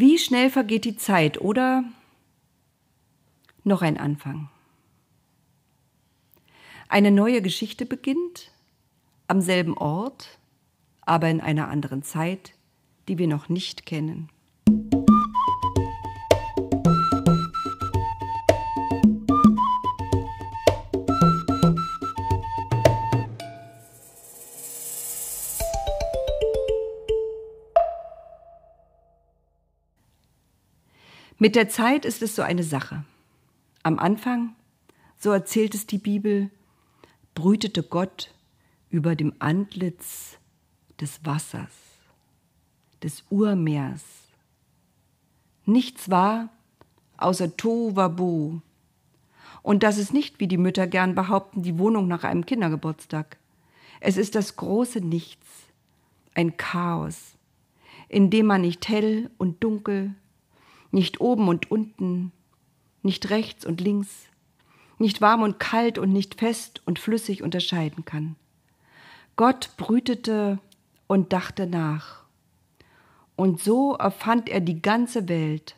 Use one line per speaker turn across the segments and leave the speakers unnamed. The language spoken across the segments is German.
Wie schnell vergeht die Zeit oder noch ein Anfang? Eine neue Geschichte beginnt am selben Ort, aber in einer anderen Zeit, die wir noch nicht kennen. Mit der Zeit ist es so eine Sache. Am Anfang, so erzählt es die Bibel, brütete Gott über dem Antlitz des Wassers, des Urmeers. Nichts war außer Tohuwabohu. Und das ist nicht, wie die Mütter gern behaupten, die Wohnung nach einem Kindergeburtstag. Es ist das große Nichts, ein Chaos, in dem man nicht hell und dunkel, nicht oben und unten, nicht rechts und links, nicht warm und kalt und nicht fest und flüssig unterscheiden kann. Gott brütete und dachte nach. Und so erfand er die ganze Welt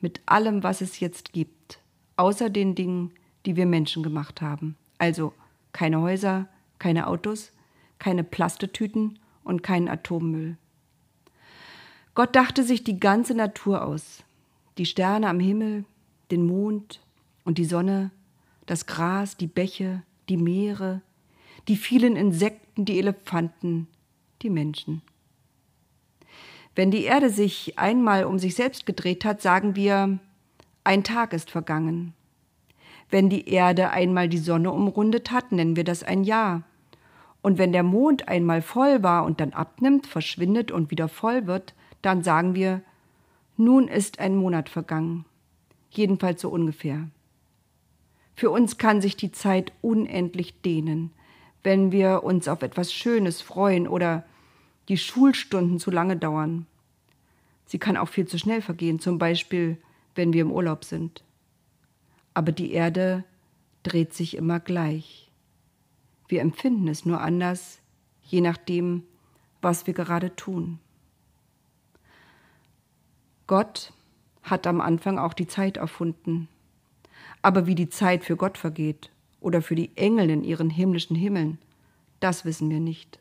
mit allem, was es jetzt gibt, außer den Dingen, die wir Menschen gemacht haben. Also keine Häuser, keine Autos, keine Plastetüten und keinen Atommüll. Gott dachte sich die ganze Natur aus, die Sterne am Himmel, den Mond und die Sonne, das Gras, die Bäche, die Meere, die vielen Insekten, die Elefanten, die Menschen. Wenn die Erde sich einmal um sich selbst gedreht hat, sagen wir, ein Tag ist vergangen. Wenn die Erde einmal die Sonne umrundet hat, nennen wir das ein Jahr. Und wenn der Mond einmal voll war und dann abnimmt, verschwindet und wieder voll wird, dann sagen wir, nun ist ein Monat vergangen, jedenfalls so ungefähr. Für uns kann sich die Zeit unendlich dehnen, wenn wir uns auf etwas Schönes freuen oder die Schulstunden zu lange dauern. Sie kann auch viel zu schnell vergehen, zum Beispiel wenn wir im Urlaub sind. Aber die Erde dreht sich immer gleich. Wir empfinden es nur anders, je nachdem, was wir gerade tun. Gott hat am Anfang auch die Zeit erfunden. Aber wie die Zeit für Gott vergeht oder für die Engel in ihren himmlischen Himmeln, das wissen wir nicht.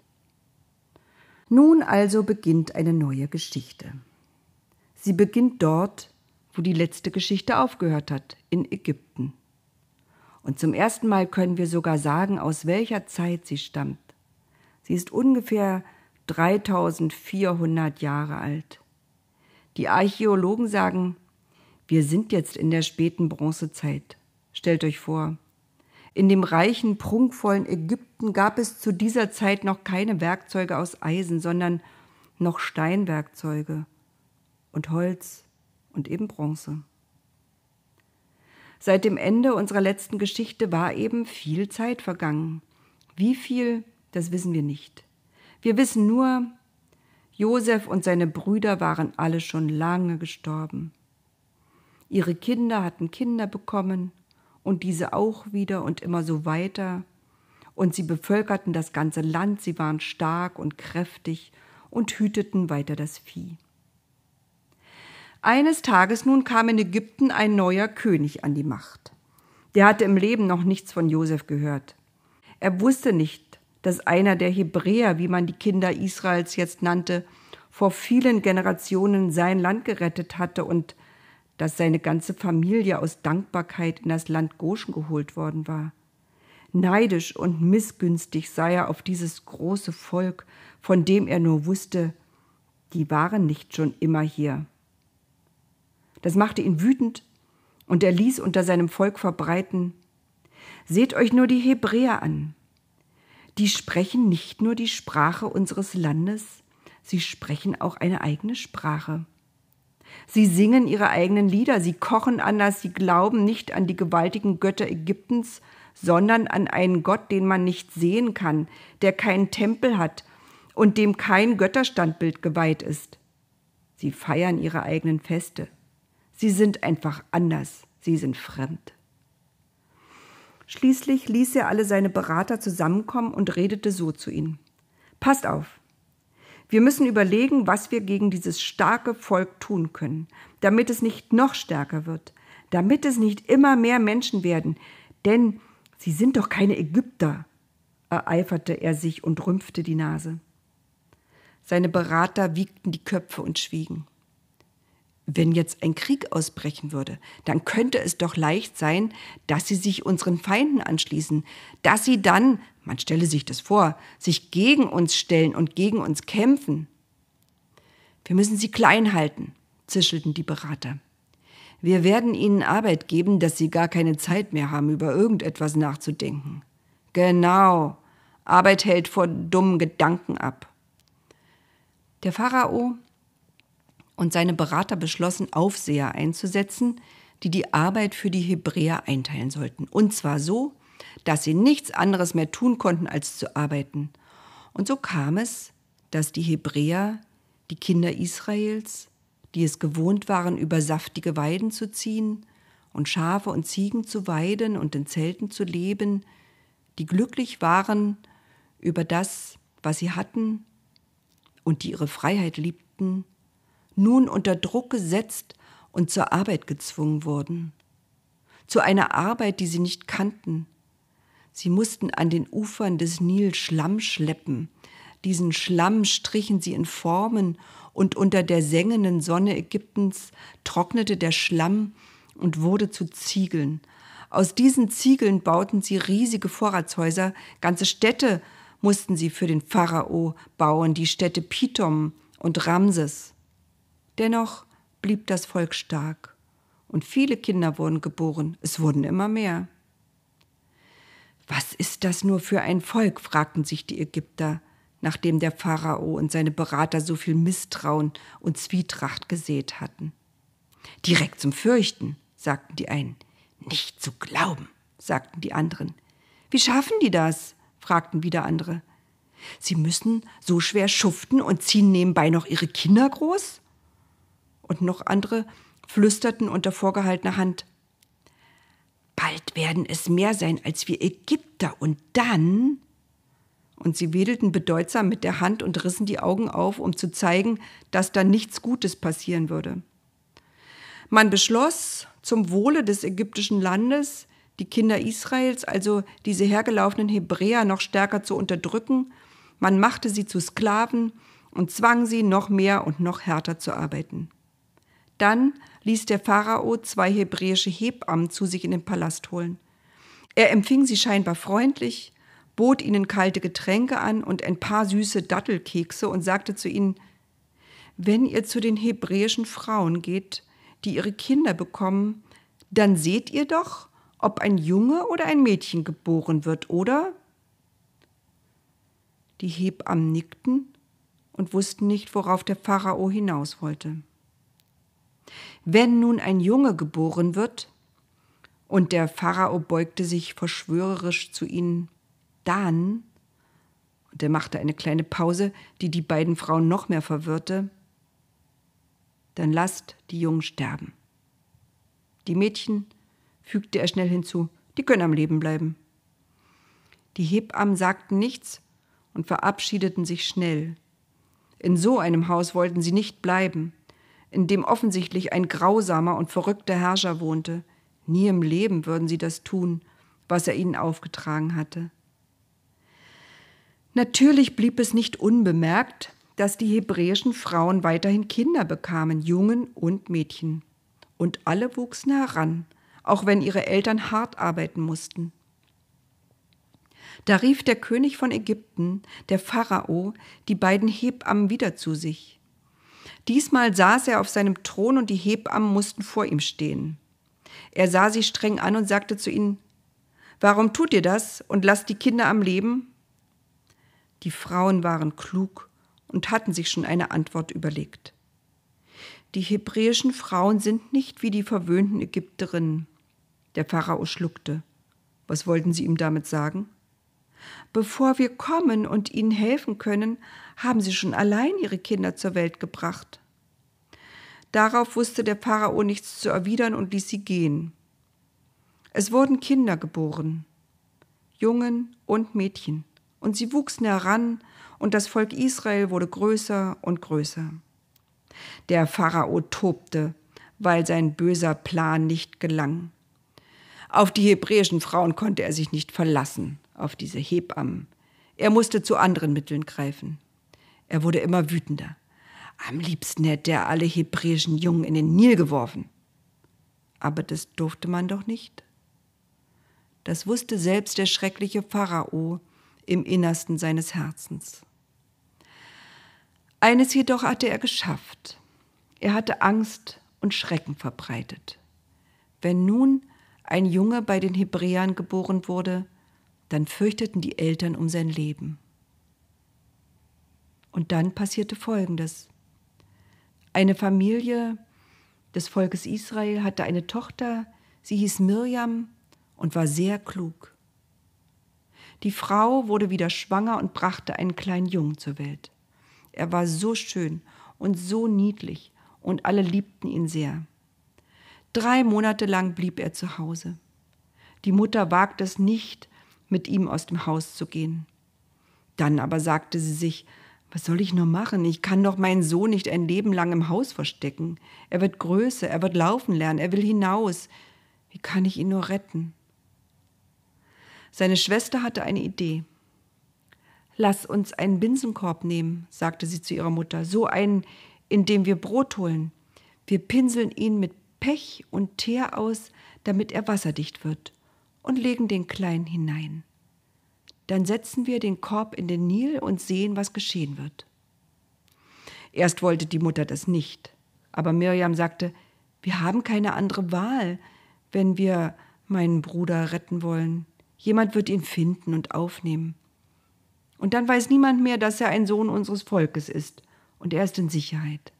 Nun also beginnt eine neue Geschichte. Sie beginnt dort, wo die letzte Geschichte aufgehört hat, in Ägypten. Und zum ersten Mal können wir sogar sagen, aus welcher Zeit sie stammt. Sie ist ungefähr 3400 Jahre alt. Die Archäologen sagen, wir sind jetzt in der späten Bronzezeit. Stellt euch vor, in dem reichen, prunkvollen Ägypten gab es zu dieser Zeit noch keine Werkzeuge aus Eisen, sondern noch Steinwerkzeuge und Holz und eben Bronze. Seit dem Ende unserer letzten Geschichte war eben viel Zeit vergangen. Wie viel, das wissen wir nicht. Wir wissen nur, Josef und seine Brüder waren alle schon lange gestorben. Ihre Kinder hatten Kinder bekommen und diese auch wieder und immer so weiter. Und sie bevölkerten das ganze Land, sie waren stark und kräftig und hüteten weiter das Vieh. Eines Tages nun kam in Ägypten ein neuer König an die Macht. Der hatte im Leben noch nichts von Josef gehört. Er wusste nicht, dass einer der Hebräer, wie man die Kinder Israels jetzt nannte, vor vielen Generationen sein Land gerettet hatte und dass seine ganze Familie aus Dankbarkeit in das Land Goshen geholt worden war. Neidisch und missgünstig sah er auf dieses große Volk, von dem er nur wusste, die waren nicht schon immer hier. Das machte ihn wütend, und er ließ unter seinem Volk verbreiten Seht euch nur die Hebräer an die sprechen nicht nur die Sprache unseres Landes, sie sprechen auch eine eigene Sprache. Sie singen ihre eigenen Lieder, sie kochen anders, sie glauben nicht an die gewaltigen Götter Ägyptens, sondern an einen Gott, den man nicht sehen kann, der keinen Tempel hat und dem kein Götterstandbild geweiht ist. Sie feiern ihre eigenen Feste. Sie sind einfach anders, sie sind fremd. Schließlich ließ er alle seine Berater zusammenkommen und redete so zu ihnen. Passt auf. Wir müssen überlegen, was wir gegen dieses starke Volk tun können, damit es nicht noch stärker wird, damit es nicht immer mehr Menschen werden, denn sie sind doch keine Ägypter, ereiferte er sich und rümpfte die Nase. Seine Berater wiegten die Köpfe und schwiegen. Wenn jetzt ein Krieg ausbrechen würde, dann könnte es doch leicht sein, dass sie sich unseren Feinden anschließen, dass sie dann, man stelle sich das vor, sich gegen uns stellen und gegen uns kämpfen. Wir müssen sie klein halten, zischelten die Berater. Wir werden ihnen Arbeit geben, dass sie gar keine Zeit mehr haben, über irgendetwas nachzudenken. Genau, Arbeit hält vor dummen Gedanken ab. Der Pharao und seine Berater beschlossen, Aufseher einzusetzen, die die Arbeit für die Hebräer einteilen sollten. Und zwar so, dass sie nichts anderes mehr tun konnten, als zu arbeiten. Und so kam es, dass die Hebräer, die Kinder Israels, die es gewohnt waren, über saftige Weiden zu ziehen und Schafe und Ziegen zu weiden und in Zelten zu leben, die glücklich waren über das, was sie hatten und die ihre Freiheit liebten, nun unter Druck gesetzt und zur Arbeit gezwungen wurden. Zu einer Arbeit, die sie nicht kannten. Sie mussten an den Ufern des Nil Schlamm schleppen. Diesen Schlamm strichen sie in Formen und unter der sengenden Sonne Ägyptens trocknete der Schlamm und wurde zu Ziegeln. Aus diesen Ziegeln bauten sie riesige Vorratshäuser, ganze Städte mussten sie für den Pharao bauen, die Städte Pithom und Ramses. Dennoch blieb das Volk stark und viele Kinder wurden geboren, es wurden immer mehr. Was ist das nur für ein Volk? fragten sich die Ägypter, nachdem der Pharao und seine Berater so viel Misstrauen und Zwietracht gesät hatten. Direkt zum Fürchten, sagten die einen. Nicht zu glauben, sagten die anderen. Wie schaffen die das? fragten wieder andere. Sie müssen so schwer schuften und ziehen nebenbei noch ihre Kinder groß? Und noch andere flüsterten unter vorgehaltener Hand. Bald werden es mehr sein als wir Ägypter und dann. Und sie wedelten bedeutsam mit der Hand und rissen die Augen auf, um zu zeigen, dass da nichts Gutes passieren würde. Man beschloss, zum Wohle des ägyptischen Landes die Kinder Israels, also diese hergelaufenen Hebräer, noch stärker zu unterdrücken. Man machte sie zu Sklaven und zwang sie noch mehr und noch härter zu arbeiten. Dann ließ der Pharao zwei hebräische Hebammen zu sich in den Palast holen. Er empfing sie scheinbar freundlich, bot ihnen kalte Getränke an und ein paar süße Dattelkekse und sagte zu ihnen, wenn ihr zu den hebräischen Frauen geht, die ihre Kinder bekommen, dann seht ihr doch, ob ein Junge oder ein Mädchen geboren wird, oder? Die Hebammen nickten und wussten nicht, worauf der Pharao hinaus wollte. Wenn nun ein Junge geboren wird, und der Pharao beugte sich verschwörerisch zu ihnen, dann, und er machte eine kleine Pause, die die beiden Frauen noch mehr verwirrte, dann lasst die Jungen sterben. Die Mädchen, fügte er schnell hinzu, die können am Leben bleiben. Die Hebammen sagten nichts und verabschiedeten sich schnell. In so einem Haus wollten sie nicht bleiben in dem offensichtlich ein grausamer und verrückter Herrscher wohnte. Nie im Leben würden sie das tun, was er ihnen aufgetragen hatte. Natürlich blieb es nicht unbemerkt, dass die hebräischen Frauen weiterhin Kinder bekamen, Jungen und Mädchen. Und alle wuchsen heran, auch wenn ihre Eltern hart arbeiten mussten. Da rief der König von Ägypten, der Pharao, die beiden Hebammen wieder zu sich. Diesmal saß er auf seinem Thron und die Hebammen mussten vor ihm stehen. Er sah sie streng an und sagte zu ihnen, Warum tut ihr das und lasst die Kinder am Leben? Die Frauen waren klug und hatten sich schon eine Antwort überlegt. Die hebräischen Frauen sind nicht wie die verwöhnten Ägypterinnen. Der Pharao schluckte. Was wollten sie ihm damit sagen? Bevor wir kommen und ihnen helfen können, haben sie schon allein ihre Kinder zur Welt gebracht. Darauf wusste der Pharao nichts zu erwidern und ließ sie gehen. Es wurden Kinder geboren, Jungen und Mädchen, und sie wuchsen heran und das Volk Israel wurde größer und größer. Der Pharao tobte, weil sein böser Plan nicht gelang. Auf die hebräischen Frauen konnte er sich nicht verlassen, auf diese Hebammen. Er musste zu anderen Mitteln greifen. Er wurde immer wütender. Am liebsten hätte er alle hebräischen Jungen in den Nil geworfen. Aber das durfte man doch nicht. Das wusste selbst der schreckliche Pharao im Innersten seines Herzens. Eines jedoch hatte er geschafft. Er hatte Angst und Schrecken verbreitet. Wenn nun ein Junge bei den Hebräern geboren wurde, dann fürchteten die Eltern um sein Leben. Und dann passierte Folgendes. Eine Familie des Volkes Israel hatte eine Tochter, sie hieß Mirjam und war sehr klug. Die Frau wurde wieder schwanger und brachte einen kleinen Jungen zur Welt. Er war so schön und so niedlich und alle liebten ihn sehr. Drei Monate lang blieb er zu Hause. Die Mutter wagte es nicht, mit ihm aus dem Haus zu gehen. Dann aber sagte sie sich, was soll ich nur machen? Ich kann doch meinen Sohn nicht ein Leben lang im Haus verstecken. Er wird größer, er wird laufen lernen, er will hinaus. Wie kann ich ihn nur retten? Seine Schwester hatte eine Idee. Lass uns einen Binsenkorb nehmen, sagte sie zu ihrer Mutter, so einen, in dem wir Brot holen. Wir pinseln ihn mit Pech und Teer aus, damit er wasserdicht wird, und legen den Kleinen hinein. Dann setzen wir den Korb in den Nil und sehen, was geschehen wird. Erst wollte die Mutter das nicht, aber Mirjam sagte, wir haben keine andere Wahl, wenn wir meinen Bruder retten wollen. Jemand wird ihn finden und aufnehmen. Und dann weiß niemand mehr, dass er ein Sohn unseres Volkes ist, und er ist in Sicherheit.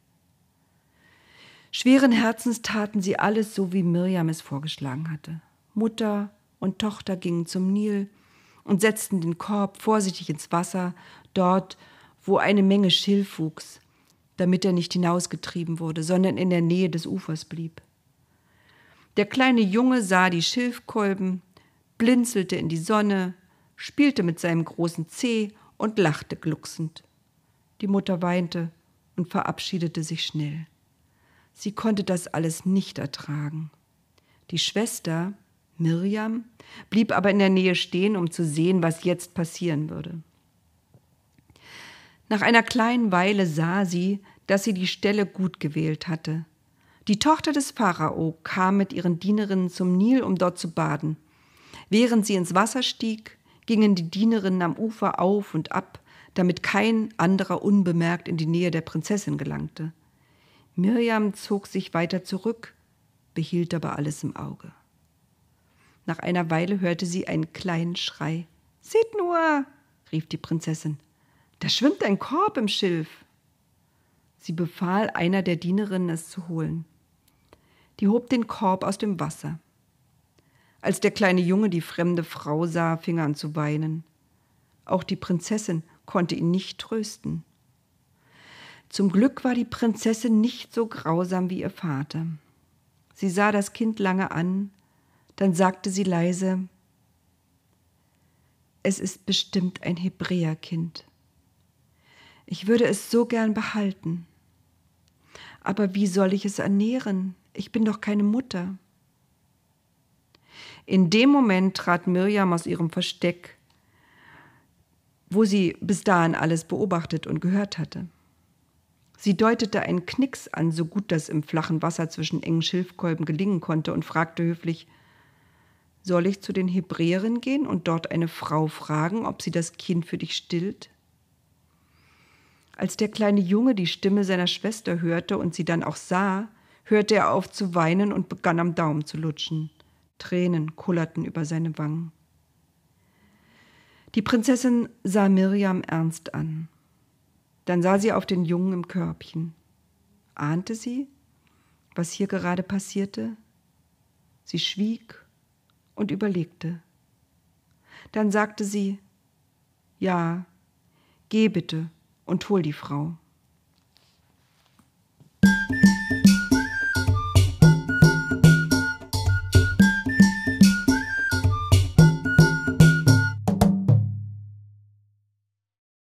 Schweren Herzens taten sie alles so, wie Mirjam es vorgeschlagen hatte. Mutter und Tochter gingen zum Nil und setzten den Korb vorsichtig ins Wasser, dort, wo eine Menge Schilf wuchs, damit er nicht hinausgetrieben wurde, sondern in der Nähe des Ufers blieb. Der kleine Junge sah die Schilfkolben, blinzelte in die Sonne, spielte mit seinem großen Zeh und lachte glucksend. Die Mutter weinte und verabschiedete sich schnell. Sie konnte das alles nicht ertragen. Die Schwester, Mirjam, blieb aber in der Nähe stehen, um zu sehen, was jetzt passieren würde. Nach einer kleinen Weile sah sie, dass sie die Stelle gut gewählt hatte. Die Tochter des Pharao kam mit ihren Dienerinnen zum Nil, um dort zu baden. Während sie ins Wasser stieg, gingen die Dienerinnen am Ufer auf und ab, damit kein anderer unbemerkt in die Nähe der Prinzessin gelangte. Mirjam zog sich weiter zurück, behielt aber alles im Auge. Nach einer Weile hörte sie einen kleinen Schrei. Seht nur, rief die Prinzessin, da schwimmt ein Korb im Schilf. Sie befahl einer der Dienerinnen, es zu holen. Die hob den Korb aus dem Wasser. Als der kleine Junge die fremde Frau sah, fing er an zu weinen. Auch die Prinzessin konnte ihn nicht trösten. Zum Glück war die Prinzessin nicht so grausam wie ihr Vater. Sie sah das Kind lange an, dann sagte sie leise Es ist bestimmt ein Hebräerkind. Ich würde es so gern behalten. Aber wie soll ich es ernähren? Ich bin doch keine Mutter. In dem Moment trat Mirjam aus ihrem Versteck, wo sie bis dahin alles beobachtet und gehört hatte. Sie deutete einen Knicks an, so gut das im flachen Wasser zwischen engen Schilfkolben gelingen konnte, und fragte höflich Soll ich zu den Hebräerinnen gehen und dort eine Frau fragen, ob sie das Kind für dich stillt? Als der kleine Junge die Stimme seiner Schwester hörte und sie dann auch sah, hörte er auf zu weinen und begann am Daumen zu lutschen. Tränen kullerten über seine Wangen. Die Prinzessin sah Mirjam ernst an. Dann sah sie auf den Jungen im Körbchen. Ahnte sie, was hier gerade passierte? Sie schwieg und überlegte. Dann sagte sie, ja, geh bitte und hol die Frau.